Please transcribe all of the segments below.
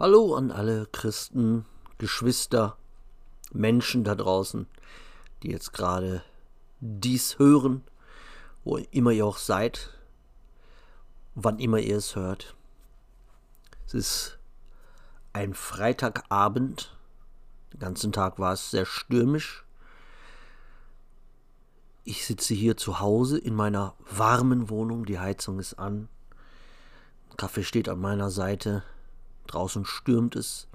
Hallo an alle Christen, Geschwister, Menschen da draußen, die jetzt gerade dies hören, wo immer ihr auch seid, wann immer ihr es hört. Es ist ein Freitagabend, den ganzen Tag war es sehr stürmisch. Ich sitze hier zu Hause in meiner warmen Wohnung, die Heizung ist an, Kaffee steht an meiner Seite, Draußen stürmt es.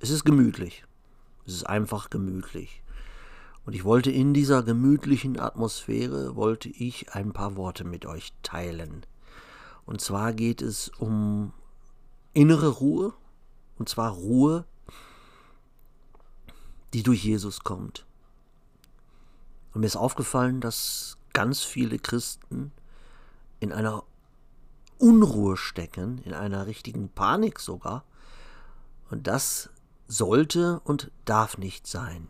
Es ist gemütlich. Es ist einfach gemütlich. Und ich wollte in dieser gemütlichen Atmosphäre, wollte ich ein paar Worte mit euch teilen. Und zwar geht es um innere Ruhe, und zwar Ruhe, die durch Jesus kommt. Und mir ist aufgefallen, dass ganz viele Christen in einer Unruhe stecken, in einer richtigen Panik sogar. Und das sollte und darf nicht sein.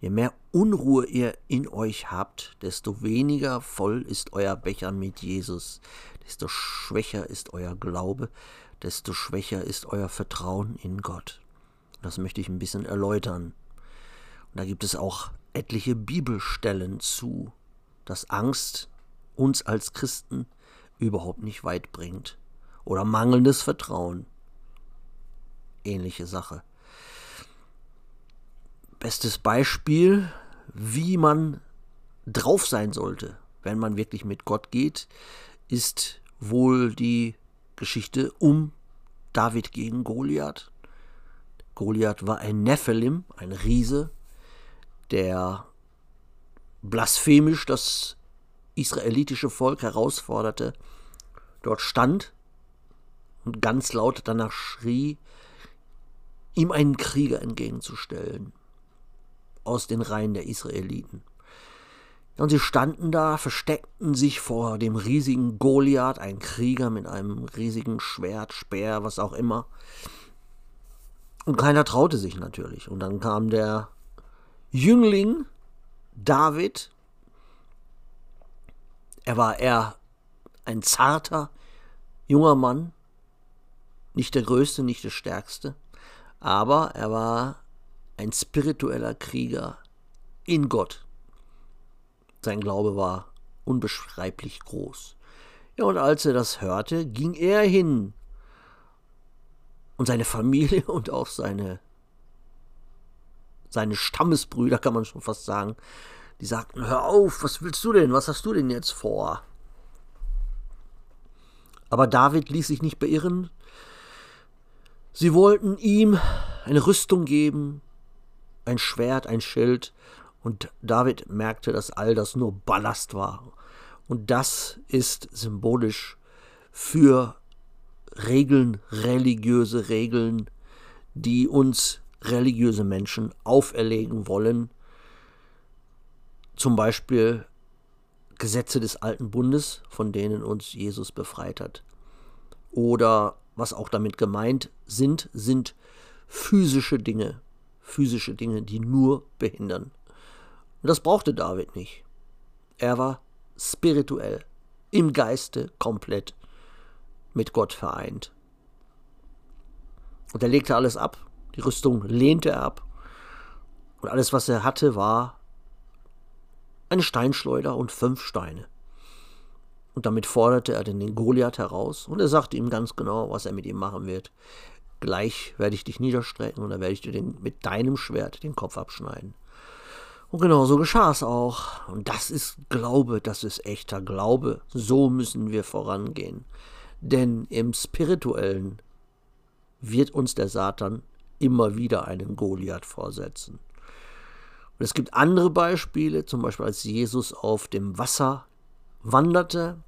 Je mehr Unruhe ihr in euch habt, desto weniger voll ist euer Becher mit Jesus, desto schwächer ist euer Glaube, desto schwächer ist euer Vertrauen in Gott. Das möchte ich ein bisschen erläutern. Und da gibt es auch etliche Bibelstellen zu, dass Angst uns als Christen überhaupt nicht weit bringt. Oder mangelndes Vertrauen. Ähnliche Sache. Bestes Beispiel, wie man drauf sein sollte, wenn man wirklich mit Gott geht, ist wohl die Geschichte um David gegen Goliath. Goliath war ein Nephilim, ein Riese, der blasphemisch das israelitische Volk herausforderte, dort stand und ganz laut danach schrie, ihm einen Krieger entgegenzustellen aus den Reihen der Israeliten. Und sie standen da, versteckten sich vor dem riesigen Goliath, ein Krieger mit einem riesigen Schwert, Speer, was auch immer. Und keiner traute sich natürlich. Und dann kam der Jüngling David er war eher ein zarter, junger Mann, nicht der größte, nicht der stärkste, aber er war ein spiritueller Krieger in Gott. Sein Glaube war unbeschreiblich groß. Ja, und als er das hörte, ging er hin. Und seine Familie und auch seine, seine Stammesbrüder, kann man schon fast sagen, die sagten, hör auf, was willst du denn? Was hast du denn jetzt vor? Aber David ließ sich nicht beirren. Sie wollten ihm eine Rüstung geben, ein Schwert, ein Schild, und David merkte, dass all das nur Ballast war. Und das ist symbolisch für Regeln, religiöse Regeln, die uns religiöse Menschen auferlegen wollen, zum Beispiel Gesetze des alten Bundes, von denen uns Jesus befreit hat. Oder was auch damit gemeint sind, sind physische Dinge, physische Dinge, die nur behindern. Und das brauchte David nicht. Er war spirituell, im Geiste komplett mit Gott vereint. Und er legte alles ab, die Rüstung lehnte er ab. Und alles, was er hatte, war eine Steinschleuder und fünf Steine. Und damit forderte er den Goliath heraus, und er sagte ihm ganz genau, was er mit ihm machen wird. Gleich werde ich dich niederstrecken, und dann werde ich dir den, mit deinem Schwert den Kopf abschneiden. Und genau so geschah es auch. Und das ist Glaube, das ist echter Glaube. So müssen wir vorangehen. Denn im Spirituellen wird uns der Satan immer wieder einen Goliath vorsetzen. Und es gibt andere Beispiele, zum Beispiel als Jesus auf dem Wasser wanderte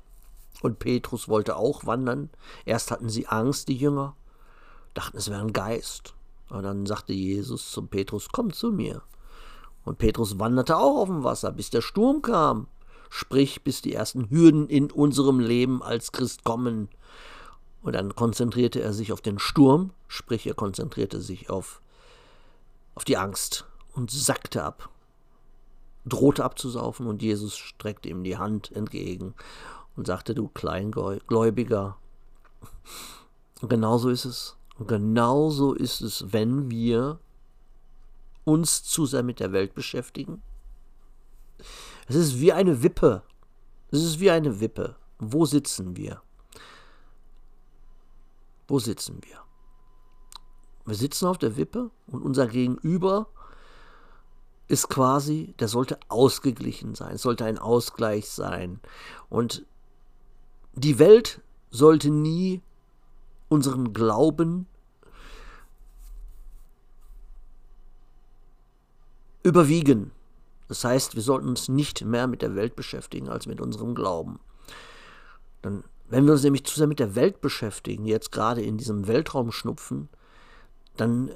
und Petrus wollte auch wandern. Erst hatten sie Angst, die Jünger, dachten, es wäre ein Geist. Und dann sagte Jesus zum Petrus, komm zu mir. Und Petrus wanderte auch auf dem Wasser, bis der Sturm kam. Sprich, bis die ersten Hürden in unserem Leben als Christ kommen. Und dann konzentrierte er sich auf den Sturm, sprich, er konzentrierte sich auf, auf die Angst und sackte ab, drohte abzusaufen und Jesus streckte ihm die Hand entgegen und sagte, du Kleingläubiger. Genauso ist es. Und genauso ist es, wenn wir uns zu sehr mit der Welt beschäftigen. Es ist wie eine Wippe. Es ist wie eine Wippe. Wo sitzen wir? Wo sitzen wir? Wir sitzen auf der Wippe und unser Gegenüber ist quasi, der sollte ausgeglichen sein, sollte ein Ausgleich sein. Und die Welt sollte nie unseren Glauben überwiegen. Das heißt, wir sollten uns nicht mehr mit der Welt beschäftigen als mit unserem Glauben. Dann, wenn wir uns nämlich zu sehr mit der Welt beschäftigen, jetzt gerade in diesem Weltraumschnupfen, dann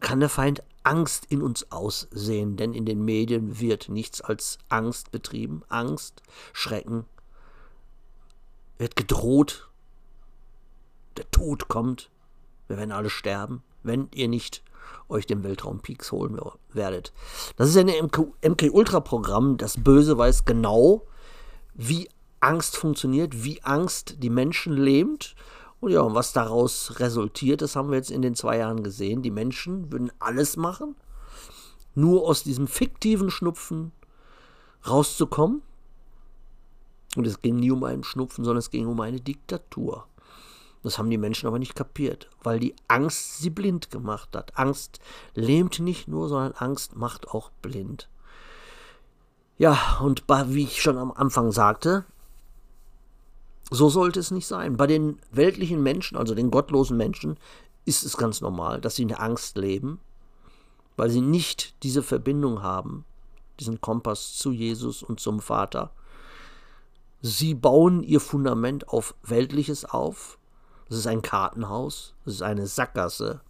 kann der Feind Angst in uns aussehen, denn in den Medien wird nichts als Angst betrieben. Angst, Schrecken, wird gedroht, der Tod kommt, wir werden alle sterben, wenn ihr nicht euch den Weltraumpeaks holen werdet. Das ist ein MK-Ultra-Programm. Das Böse weiß genau, wie Angst funktioniert, wie Angst die Menschen lähmt. Und ja, und was daraus resultiert, das haben wir jetzt in den zwei Jahren gesehen. Die Menschen würden alles machen, nur aus diesem fiktiven Schnupfen rauszukommen. Und es ging nie um einen Schnupfen, sondern es ging um eine Diktatur. Das haben die Menschen aber nicht kapiert, weil die Angst sie blind gemacht hat. Angst lähmt nicht nur, sondern Angst macht auch blind. Ja, und wie ich schon am Anfang sagte, so sollte es nicht sein. Bei den weltlichen Menschen, also den gottlosen Menschen, ist es ganz normal, dass sie in Angst leben, weil sie nicht diese Verbindung haben, diesen Kompass zu Jesus und zum Vater. Sie bauen ihr Fundament auf Weltliches auf, es ist ein Kartenhaus, es ist eine Sackgasse,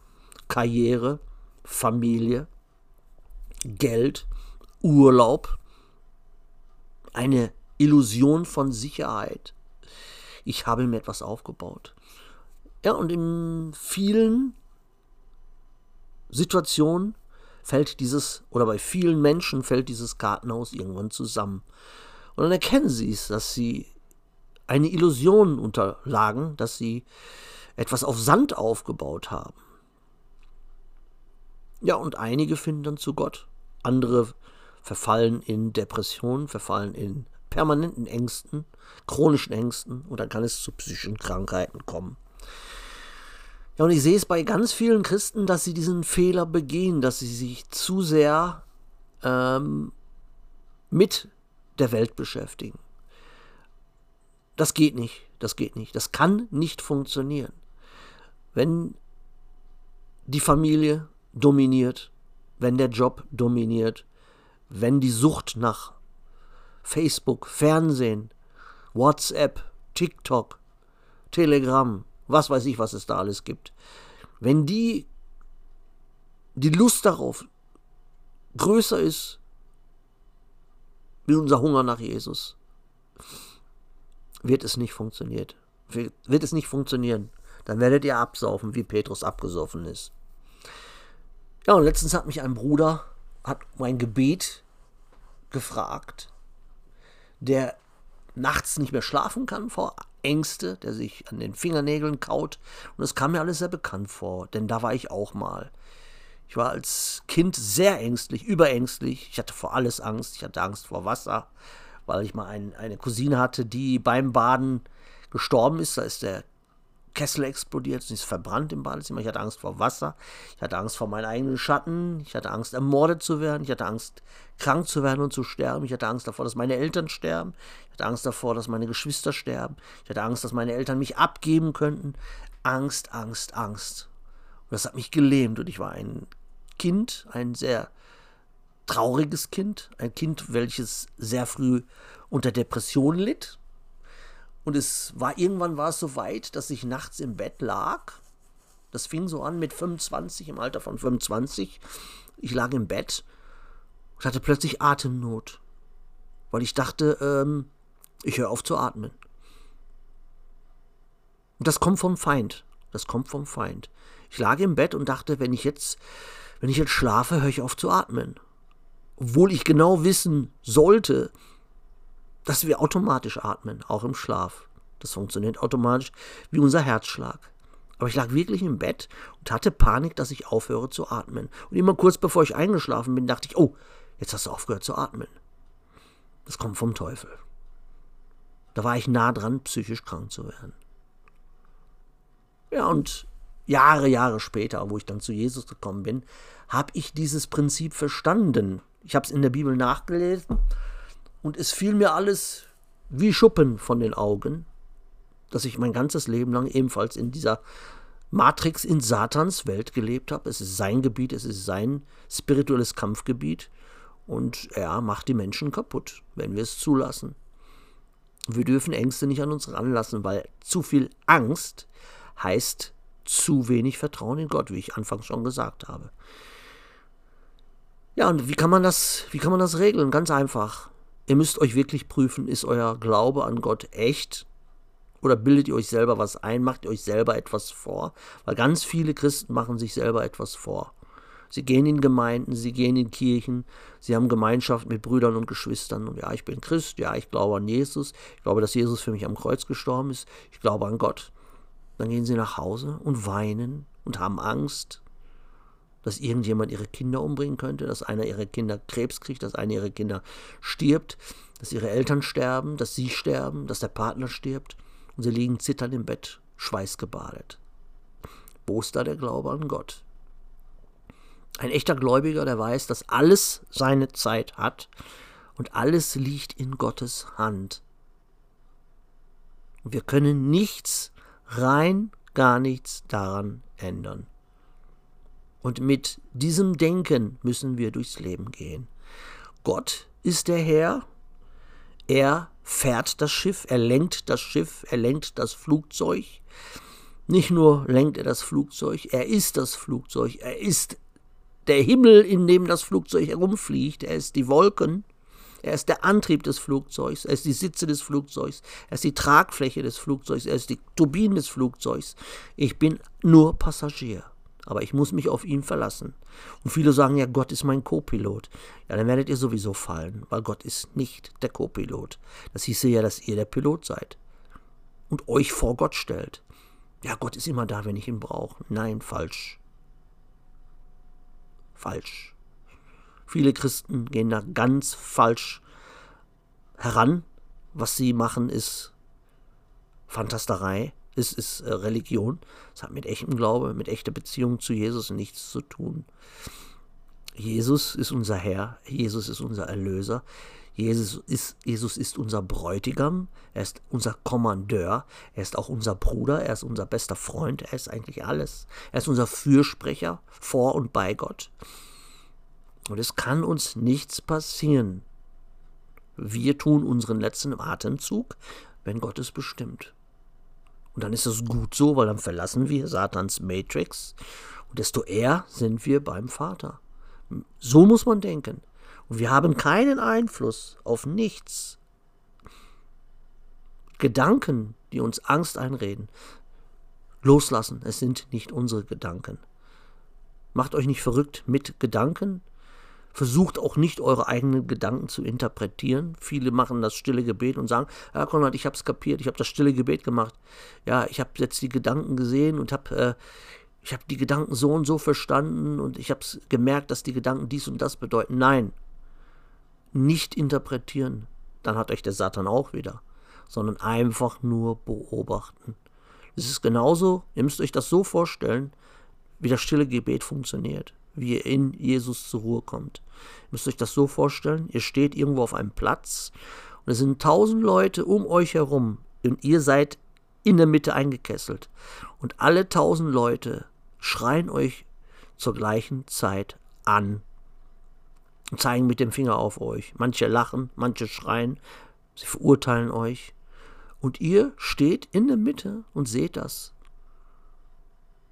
Karriere, Familie, Geld, Urlaub, eine Illusion von Sicherheit. Ich habe mir etwas aufgebaut. Ja, und in vielen Situationen fällt dieses, oder bei vielen Menschen fällt dieses Kartenhaus irgendwann zusammen. Und dann erkennen sie es, dass sie eine Illusion unterlagen, dass sie etwas auf Sand aufgebaut haben. Ja, und einige finden dann zu Gott, andere verfallen in Depressionen, verfallen in permanenten Ängsten, chronischen Ängsten und dann kann es zu psychischen Krankheiten kommen. Ja, und ich sehe es bei ganz vielen Christen, dass sie diesen Fehler begehen, dass sie sich zu sehr ähm, mit der Welt beschäftigen. Das geht nicht, das geht nicht, das kann nicht funktionieren. Wenn die Familie dominiert, wenn der Job dominiert, wenn die Sucht nach Facebook, Fernsehen, WhatsApp, TikTok, Telegram, was weiß ich, was es da alles gibt, wenn die die Lust darauf größer ist wie unser Hunger nach Jesus, wird es nicht funktioniert. Wird es nicht funktionieren. Dann werdet ihr absaufen, wie Petrus abgesoffen ist. Ja, und letztens hat mich ein Bruder, hat mein Gebet gefragt, der nachts nicht mehr schlafen kann vor Ängste, der sich an den Fingernägeln kaut. Und es kam mir alles sehr bekannt vor, denn da war ich auch mal. Ich war als Kind sehr ängstlich, überängstlich. Ich hatte vor alles Angst. Ich hatte Angst vor Wasser, weil ich mal ein, eine Cousine hatte, die beim Baden gestorben ist. Da ist der Kessel explodiert und ist verbrannt im Badezimmer. Ich hatte Angst vor Wasser. Ich hatte Angst vor meinen eigenen Schatten. Ich hatte Angst, ermordet zu werden. Ich hatte Angst, krank zu werden und zu sterben. Ich hatte Angst davor, dass meine Eltern sterben. Ich hatte Angst davor, dass meine Geschwister sterben. Ich hatte Angst, dass meine Eltern mich abgeben könnten. Angst, Angst, Angst. Und das hat mich gelähmt und ich war ein Kind, ein sehr trauriges Kind, ein Kind, welches sehr früh unter Depression litt. Und es war irgendwann war es so weit, dass ich nachts im Bett lag. Das fing so an mit 25, im Alter von 25. Ich lag im Bett und hatte plötzlich Atemnot, weil ich dachte, ähm, ich höre auf zu atmen. Und das kommt vom Feind. Das kommt vom Feind. Ich lag im Bett und dachte, wenn ich jetzt, wenn ich jetzt schlafe, höre ich auf zu atmen obwohl ich genau wissen sollte, dass wir automatisch atmen, auch im Schlaf. Das funktioniert automatisch wie unser Herzschlag. Aber ich lag wirklich im Bett und hatte Panik, dass ich aufhöre zu atmen. Und immer kurz bevor ich eingeschlafen bin, dachte ich, oh, jetzt hast du aufgehört zu atmen. Das kommt vom Teufel. Da war ich nah dran, psychisch krank zu werden. Ja, und Jahre, Jahre später, wo ich dann zu Jesus gekommen bin, habe ich dieses Prinzip verstanden. Ich habe es in der Bibel nachgelesen und es fiel mir alles wie Schuppen von den Augen, dass ich mein ganzes Leben lang ebenfalls in dieser Matrix in Satans Welt gelebt habe. Es ist sein Gebiet, es ist sein spirituelles Kampfgebiet und er macht die Menschen kaputt, wenn wir es zulassen. Wir dürfen Ängste nicht an uns ranlassen, weil zu viel Angst heißt zu wenig Vertrauen in Gott, wie ich anfangs schon gesagt habe. Ja, und wie kann man das, wie kann man das regeln? Ganz einfach. Ihr müsst euch wirklich prüfen, ist euer Glaube an Gott echt? Oder bildet ihr euch selber was ein, macht ihr euch selber etwas vor? Weil ganz viele Christen machen sich selber etwas vor. Sie gehen in Gemeinden, sie gehen in Kirchen, sie haben Gemeinschaft mit Brüdern und Geschwistern. Und ja, ich bin Christ, ja, ich glaube an Jesus, ich glaube, dass Jesus für mich am Kreuz gestorben ist, ich glaube an Gott. Dann gehen sie nach Hause und weinen und haben Angst dass irgendjemand ihre Kinder umbringen könnte, dass einer ihrer Kinder Krebs kriegt, dass einer ihrer Kinder stirbt, dass ihre Eltern sterben, dass sie sterben, dass der Partner stirbt und sie liegen zitternd im Bett, schweißgebadet. Wo ist da der Glaube an Gott? Ein echter Gläubiger, der weiß, dass alles seine Zeit hat und alles liegt in Gottes Hand. Wir können nichts, rein gar nichts daran ändern. Und mit diesem Denken müssen wir durchs Leben gehen. Gott ist der Herr, er fährt das Schiff, er lenkt das Schiff, er lenkt das Flugzeug. Nicht nur lenkt er das Flugzeug, er ist das Flugzeug, er ist der Himmel, in dem das Flugzeug herumfliegt, er ist die Wolken, er ist der Antrieb des Flugzeugs, er ist die Sitze des Flugzeugs, er ist die Tragfläche des Flugzeugs, er ist die Turbinen des Flugzeugs. Ich bin nur Passagier aber ich muss mich auf ihn verlassen. Und viele sagen ja, Gott ist mein Co-Pilot. Ja, dann werdet ihr sowieso fallen, weil Gott ist nicht der Co-Pilot. Das hieße ja, dass ihr der Pilot seid und euch vor Gott stellt. Ja, Gott ist immer da, wenn ich ihn brauche. Nein, falsch. Falsch. Viele Christen gehen da ganz falsch heran. Was sie machen, ist Fantasterei ist, ist äh, Religion. Es hat mit echtem Glaube, mit echter Beziehung zu Jesus nichts zu tun. Jesus ist unser Herr, Jesus ist unser Erlöser, Jesus ist, Jesus ist unser Bräutigam, er ist unser Kommandeur, er ist auch unser Bruder, er ist unser bester Freund, er ist eigentlich alles. Er ist unser Fürsprecher vor und bei Gott. Und es kann uns nichts passieren. Wir tun unseren letzten Atemzug, wenn Gott es bestimmt. Und dann ist es gut so, weil dann verlassen wir Satans Matrix und desto eher sind wir beim Vater. So muss man denken. Und wir haben keinen Einfluss auf nichts. Gedanken, die uns Angst einreden, loslassen. Es sind nicht unsere Gedanken. Macht euch nicht verrückt mit Gedanken, Versucht auch nicht eure eigenen Gedanken zu interpretieren. Viele machen das stille Gebet und sagen, ja Konrad, ich habe es kapiert, ich habe das stille Gebet gemacht. Ja, ich habe jetzt die Gedanken gesehen und habe äh, ich habe die Gedanken so und so verstanden und ich habe gemerkt, dass die Gedanken dies und das bedeuten. Nein, nicht interpretieren. Dann hat euch der Satan auch wieder. Sondern einfach nur beobachten. Es ist genauso, ihr müsst euch das so vorstellen, wie das stille Gebet funktioniert wie ihr in Jesus zur Ruhe kommt. Ihr müsst euch das so vorstellen, ihr steht irgendwo auf einem Platz und es sind tausend Leute um euch herum und ihr seid in der Mitte eingekesselt. Und alle tausend Leute schreien euch zur gleichen Zeit an und zeigen mit dem Finger auf euch. Manche lachen, manche schreien, sie verurteilen euch. Und ihr steht in der Mitte und seht das.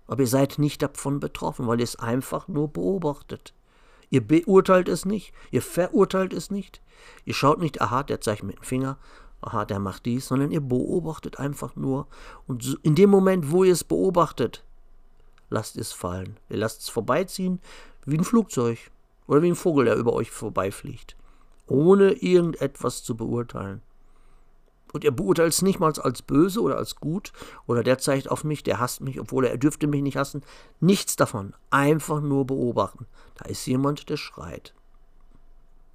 Aber ihr seid nicht davon betroffen, weil ihr es einfach nur beobachtet. Ihr beurteilt es nicht, ihr verurteilt es nicht. Ihr schaut nicht, aha, der zeigt mit dem Finger, aha, der macht dies, sondern ihr beobachtet einfach nur. Und in dem Moment, wo ihr es beobachtet, lasst es fallen. Ihr lasst es vorbeiziehen wie ein Flugzeug oder wie ein Vogel, der über euch vorbeifliegt, ohne irgendetwas zu beurteilen. Und er beurteilt es nicht mal als böse oder als gut oder der zeigt auf mich, der hasst mich, obwohl er, er dürfte mich nicht hassen. Nichts davon. Einfach nur beobachten. Da ist jemand, der schreit.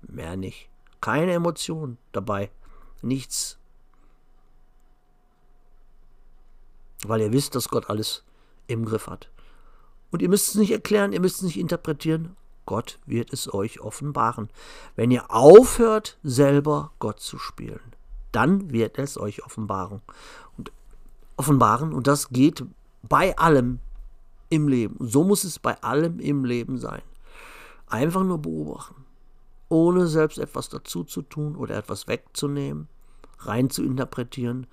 Mehr nicht. Keine Emotion dabei. Nichts. Weil ihr wisst, dass Gott alles im Griff hat. Und ihr müsst es nicht erklären, ihr müsst es nicht interpretieren. Gott wird es euch offenbaren. Wenn ihr aufhört, selber Gott zu spielen dann wird es euch offenbaren. Und offenbaren, und das geht bei allem im Leben. so muss es bei allem im Leben sein. Einfach nur beobachten, ohne selbst etwas dazu zu tun oder etwas wegzunehmen, rein zu interpretieren,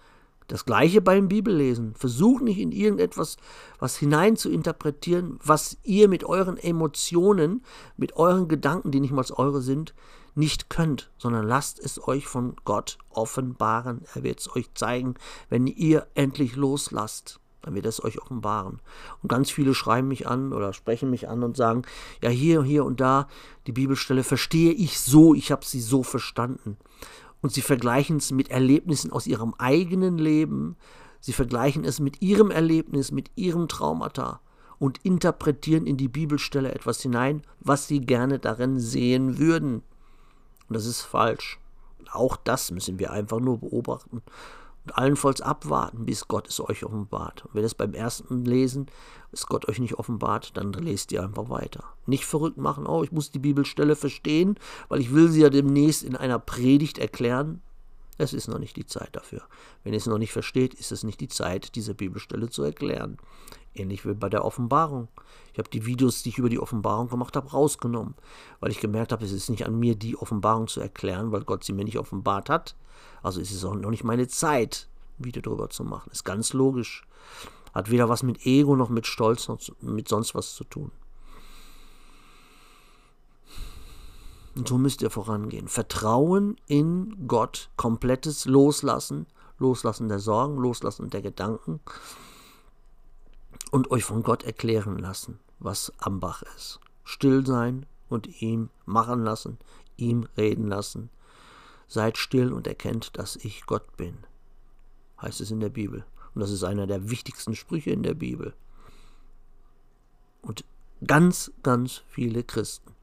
das gleiche beim Bibellesen. Versucht nicht in irgendetwas was hinein zu interpretieren, was ihr mit euren Emotionen, mit euren Gedanken, die nicht mal eure sind, nicht könnt, sondern lasst es euch von Gott offenbaren. Er wird es euch zeigen, wenn ihr endlich loslasst. Dann wird es euch offenbaren. Und ganz viele schreiben mich an oder sprechen mich an und sagen, ja, hier, hier und da, die Bibelstelle verstehe ich so, ich habe sie so verstanden und sie vergleichen es mit Erlebnissen aus ihrem eigenen Leben, sie vergleichen es mit ihrem Erlebnis, mit ihrem Traumata und interpretieren in die Bibelstelle etwas hinein, was sie gerne darin sehen würden. Und das ist falsch. Auch das müssen wir einfach nur beobachten und allenfalls abwarten, bis Gott es euch offenbart. Und wenn es beim ersten Lesen es Gott euch nicht offenbart, dann lest ihr einfach weiter. Nicht verrückt machen, oh, ich muss die Bibelstelle verstehen, weil ich will sie ja demnächst in einer Predigt erklären. Es ist noch nicht die Zeit dafür. Wenn ihr es noch nicht versteht, ist es nicht die Zeit, diese Bibelstelle zu erklären. Ähnlich wie bei der Offenbarung. Ich habe die Videos, die ich über die Offenbarung gemacht habe, rausgenommen, weil ich gemerkt habe, es ist nicht an mir, die Offenbarung zu erklären, weil Gott sie mir nicht offenbart hat. Also ist es auch noch nicht meine Zeit, Video darüber zu machen. Ist ganz logisch. Hat weder was mit Ego noch mit Stolz noch mit sonst was zu tun. Und so müsst ihr vorangehen. Vertrauen in Gott, komplettes Loslassen, Loslassen der Sorgen, Loslassen der Gedanken und euch von Gott erklären lassen, was am Bach ist. Still sein und ihm machen lassen, ihm reden lassen. Seid still und erkennt, dass ich Gott bin, heißt es in der Bibel. Und das ist einer der wichtigsten Sprüche in der Bibel. Und ganz, ganz viele Christen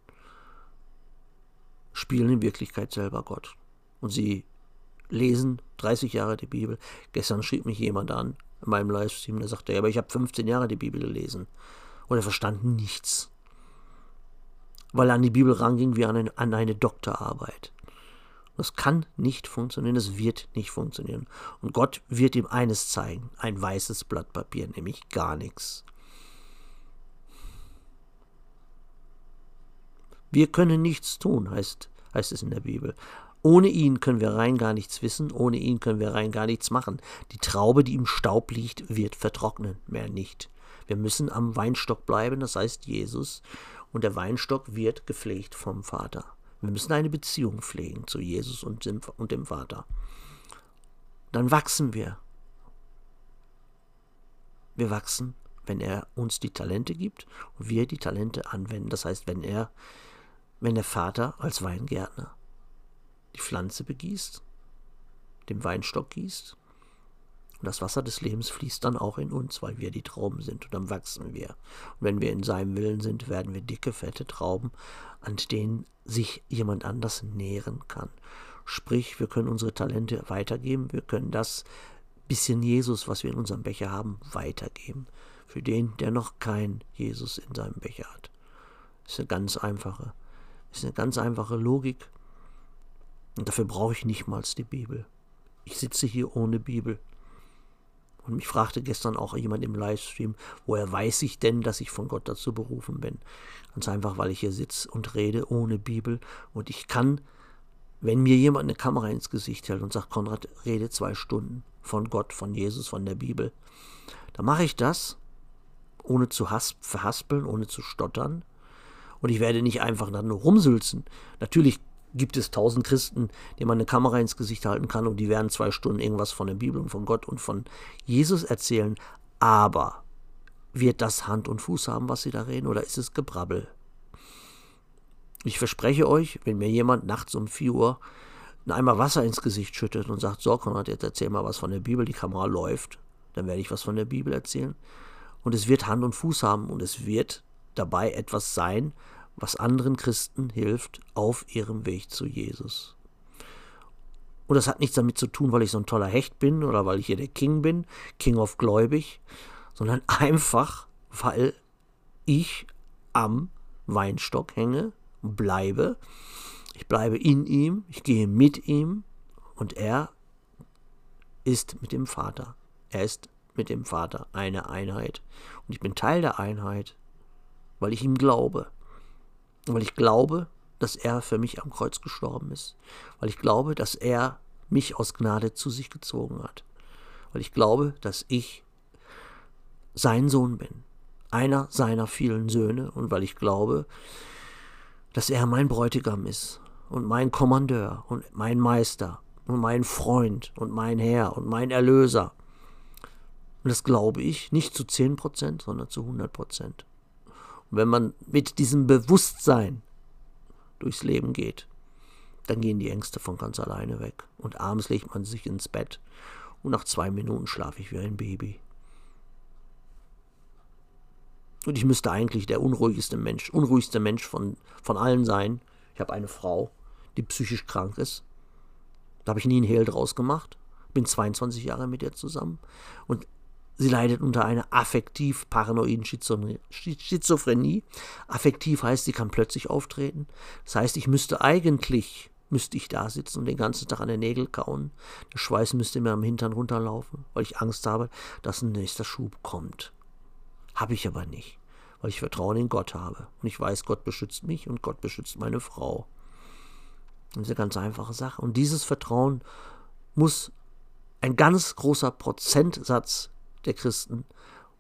spielen in Wirklichkeit selber Gott. Und sie lesen 30 Jahre die Bibel. Gestern schrieb mich jemand an in meinem Livestream, der sagte, ja, aber ich habe 15 Jahre die Bibel gelesen. Und er verstand nichts. Weil er an die Bibel ranging wie an eine, an eine Doktorarbeit. Das kann nicht funktionieren, das wird nicht funktionieren. Und Gott wird ihm eines zeigen, ein weißes Blatt Papier, nämlich gar nichts. Wir können nichts tun, heißt, heißt es in der Bibel. Ohne ihn können wir rein gar nichts wissen, ohne ihn können wir rein gar nichts machen. Die Traube, die im Staub liegt, wird vertrocknen, mehr nicht. Wir müssen am Weinstock bleiben, das heißt Jesus, und der Weinstock wird gepflegt vom Vater. Wir müssen eine Beziehung pflegen zu Jesus und dem, und dem Vater. Dann wachsen wir. Wir wachsen, wenn er uns die Talente gibt und wir die Talente anwenden. Das heißt, wenn er, wenn der Vater als Weingärtner die Pflanze begießt, den Weinstock gießt und das Wasser des Lebens fließt dann auch in uns, weil wir die Trauben sind und dann wachsen wir. Und wenn wir in seinem Willen sind, werden wir dicke, fette Trauben, an denen sich jemand anders nähren kann. Sprich, wir können unsere Talente weitergeben, wir können das bisschen Jesus, was wir in unserem Becher haben, weitergeben. Für den, der noch kein Jesus in seinem Becher hat. Das ist eine ganz einfache, ist eine ganz einfache Logik. Und dafür brauche ich nicht mal die Bibel. Ich sitze hier ohne Bibel. Und mich fragte gestern auch jemand im Livestream, woher weiß ich denn, dass ich von Gott dazu berufen bin? Ganz einfach, weil ich hier sitze und rede ohne Bibel. Und ich kann, wenn mir jemand eine Kamera ins Gesicht hält und sagt, Konrad, rede zwei Stunden von Gott, von Jesus, von der Bibel, dann mache ich das, ohne zu verhaspeln, ohne zu stottern. Und ich werde nicht einfach dann nur rumsülzen. Natürlich gibt es tausend Christen, denen man eine Kamera ins Gesicht halten kann und die werden zwei Stunden irgendwas von der Bibel und von Gott und von Jesus erzählen. Aber wird das Hand und Fuß haben, was sie da reden, oder ist es Gebrabbel? Ich verspreche euch, wenn mir jemand nachts um 4 Uhr einen Eimer Wasser ins Gesicht schüttet und sagt, so Konrad, jetzt erzähl mal was von der Bibel, die Kamera läuft, dann werde ich was von der Bibel erzählen. Und es wird Hand und Fuß haben und es wird dabei etwas sein, was anderen Christen hilft auf ihrem Weg zu Jesus. Und das hat nichts damit zu tun, weil ich so ein toller Hecht bin oder weil ich hier der King bin, King of Gläubig, sondern einfach, weil ich am Weinstock hänge, bleibe. Ich bleibe in ihm, ich gehe mit ihm und er ist mit dem Vater. Er ist mit dem Vater eine Einheit. Und ich bin Teil der Einheit, weil ich ihm glaube. Weil ich glaube, dass er für mich am Kreuz gestorben ist. Weil ich glaube, dass er mich aus Gnade zu sich gezogen hat. Weil ich glaube, dass ich sein Sohn bin. Einer seiner vielen Söhne. Und weil ich glaube, dass er mein Bräutigam ist und mein Kommandeur und mein Meister und mein Freund und mein Herr und mein Erlöser. Und das glaube ich nicht zu 10%, sondern zu 100%. Wenn man mit diesem Bewusstsein durchs Leben geht, dann gehen die Ängste von ganz alleine weg. Und abends legt man sich ins Bett und nach zwei Minuten schlafe ich wie ein Baby. Und ich müsste eigentlich der unruhigste Mensch, unruhigste Mensch von, von allen sein. Ich habe eine Frau, die psychisch krank ist. Da habe ich nie einen Hehl draus gemacht. Bin 22 Jahre mit ihr zusammen. Und Sie leidet unter einer affektiv-paranoiden Schizophrenie. Affektiv heißt, sie kann plötzlich auftreten. Das heißt, ich müsste eigentlich, müsste ich da sitzen und den ganzen Tag an den Nägel kauen. Der Schweiß müsste mir am Hintern runterlaufen, weil ich Angst habe, dass ein nächster Schub kommt. Habe ich aber nicht, weil ich Vertrauen in Gott habe. Und ich weiß, Gott beschützt mich und Gott beschützt meine Frau. Das ist eine ganz einfache Sache. Und dieses Vertrauen muss ein ganz großer Prozentsatz der Christen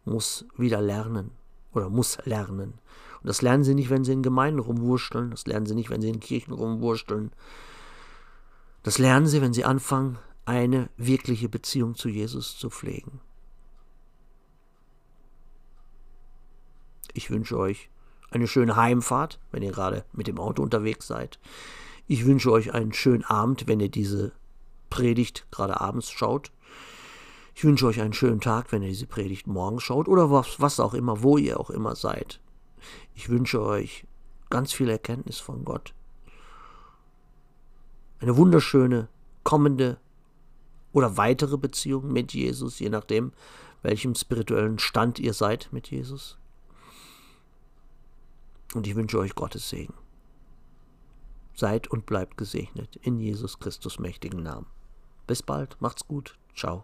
muss wieder lernen oder muss lernen. Und das lernen sie nicht, wenn sie in Gemeinden rumwurschteln, das lernen sie nicht, wenn sie in Kirchen rumwurschteln. Das lernen sie, wenn sie anfangen, eine wirkliche Beziehung zu Jesus zu pflegen. Ich wünsche euch eine schöne Heimfahrt, wenn ihr gerade mit dem Auto unterwegs seid. Ich wünsche euch einen schönen Abend, wenn ihr diese Predigt gerade abends schaut. Ich wünsche euch einen schönen Tag, wenn ihr diese Predigt morgen schaut oder was, was auch immer, wo ihr auch immer seid. Ich wünsche euch ganz viel Erkenntnis von Gott. Eine wunderschöne kommende oder weitere Beziehung mit Jesus, je nachdem, welchem spirituellen Stand ihr seid mit Jesus. Und ich wünsche euch Gottes Segen. Seid und bleibt gesegnet in Jesus Christus mächtigen Namen. Bis bald, macht's gut, ciao.